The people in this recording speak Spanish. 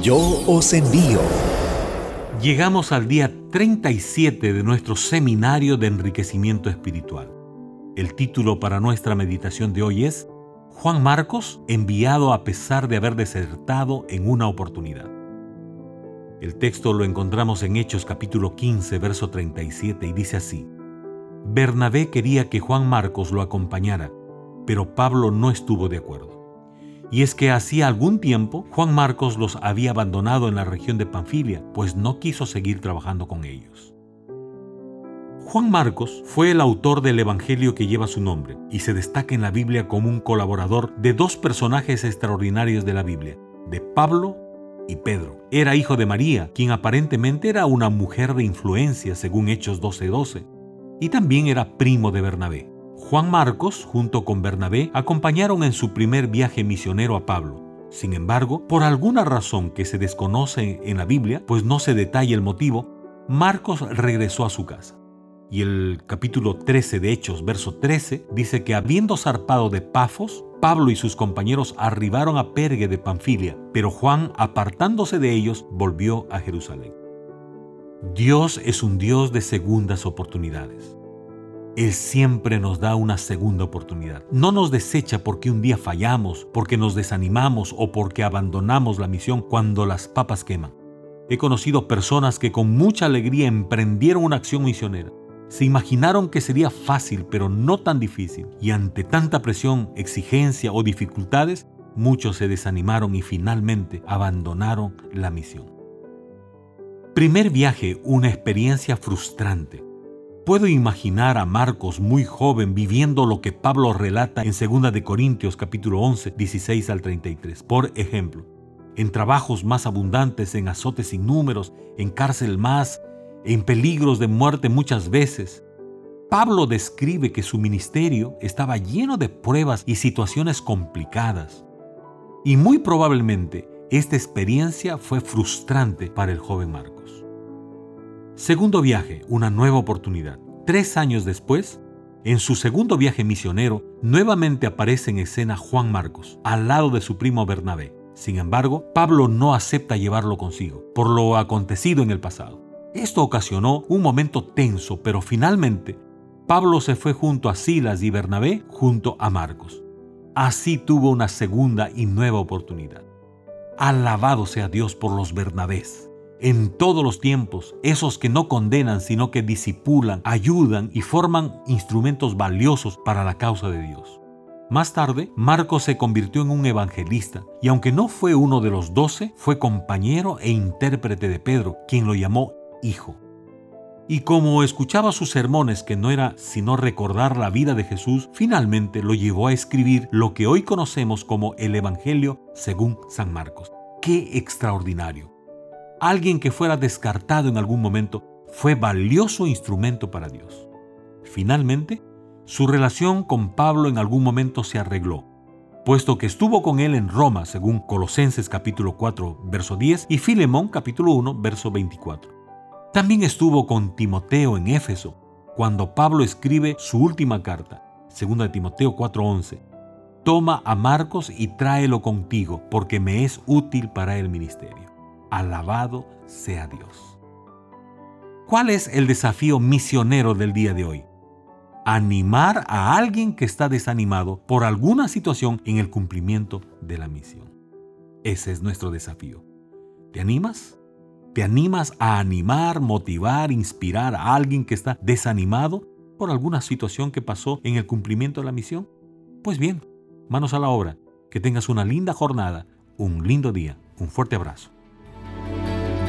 Yo os envío. Llegamos al día 37 de nuestro seminario de enriquecimiento espiritual. El título para nuestra meditación de hoy es Juan Marcos, enviado a pesar de haber desertado en una oportunidad. El texto lo encontramos en Hechos capítulo 15, verso 37 y dice así. Bernabé quería que Juan Marcos lo acompañara, pero Pablo no estuvo de acuerdo. Y es que hacía algún tiempo Juan Marcos los había abandonado en la región de Panfilia, pues no quiso seguir trabajando con ellos. Juan Marcos fue el autor del Evangelio que lleva su nombre y se destaca en la Biblia como un colaborador de dos personajes extraordinarios de la Biblia, de Pablo y Pedro. Era hijo de María, quien aparentemente era una mujer de influencia según Hechos 12:12, y también era primo de Bernabé. Juan Marcos, junto con Bernabé, acompañaron en su primer viaje misionero a Pablo. Sin embargo, por alguna razón que se desconoce en la Biblia, pues no se detalla el motivo, Marcos regresó a su casa. Y el capítulo 13 de Hechos, verso 13, dice que habiendo zarpado de Pafos, Pablo y sus compañeros arribaron a Pergue de Panfilia, pero Juan, apartándose de ellos, volvió a Jerusalén. Dios es un Dios de segundas oportunidades. Él siempre nos da una segunda oportunidad. No nos desecha porque un día fallamos, porque nos desanimamos o porque abandonamos la misión cuando las papas queman. He conocido personas que con mucha alegría emprendieron una acción misionera. Se imaginaron que sería fácil, pero no tan difícil. Y ante tanta presión, exigencia o dificultades, muchos se desanimaron y finalmente abandonaron la misión. Primer viaje, una experiencia frustrante. Puedo imaginar a Marcos muy joven viviendo lo que Pablo relata en 2 de Corintios capítulo 11, 16 al 33. Por ejemplo, en trabajos más abundantes, en azotes sin números, en cárcel más, en peligros de muerte muchas veces. Pablo describe que su ministerio estaba lleno de pruebas y situaciones complicadas. Y muy probablemente esta experiencia fue frustrante para el joven Marcos. Segundo viaje, una nueva oportunidad. Tres años después, en su segundo viaje misionero, nuevamente aparece en escena Juan Marcos, al lado de su primo Bernabé. Sin embargo, Pablo no acepta llevarlo consigo, por lo acontecido en el pasado. Esto ocasionó un momento tenso, pero finalmente Pablo se fue junto a Silas y Bernabé junto a Marcos. Así tuvo una segunda y nueva oportunidad. Alabado sea Dios por los Bernabés en todos los tiempos, esos que no condenan, sino que disipulan, ayudan y forman instrumentos valiosos para la causa de Dios. Más tarde, Marcos se convirtió en un evangelista y aunque no fue uno de los doce, fue compañero e intérprete de Pedro, quien lo llamó hijo. Y como escuchaba sus sermones, que no era sino recordar la vida de Jesús, finalmente lo llevó a escribir lo que hoy conocemos como el Evangelio según San Marcos. ¡Qué extraordinario! Alguien que fuera descartado en algún momento, fue valioso instrumento para Dios. Finalmente, su relación con Pablo en algún momento se arregló, puesto que estuvo con él en Roma, según Colosenses capítulo 4, verso 10 y Filemón capítulo 1, verso 24. También estuvo con Timoteo en Éfeso, cuando Pablo escribe su última carta, 2 Timoteo 4:11. Toma a Marcos y tráelo contigo, porque me es útil para el ministerio. Alabado sea Dios. ¿Cuál es el desafío misionero del día de hoy? Animar a alguien que está desanimado por alguna situación en el cumplimiento de la misión. Ese es nuestro desafío. ¿Te animas? ¿Te animas a animar, motivar, inspirar a alguien que está desanimado por alguna situación que pasó en el cumplimiento de la misión? Pues bien, manos a la obra. Que tengas una linda jornada, un lindo día. Un fuerte abrazo.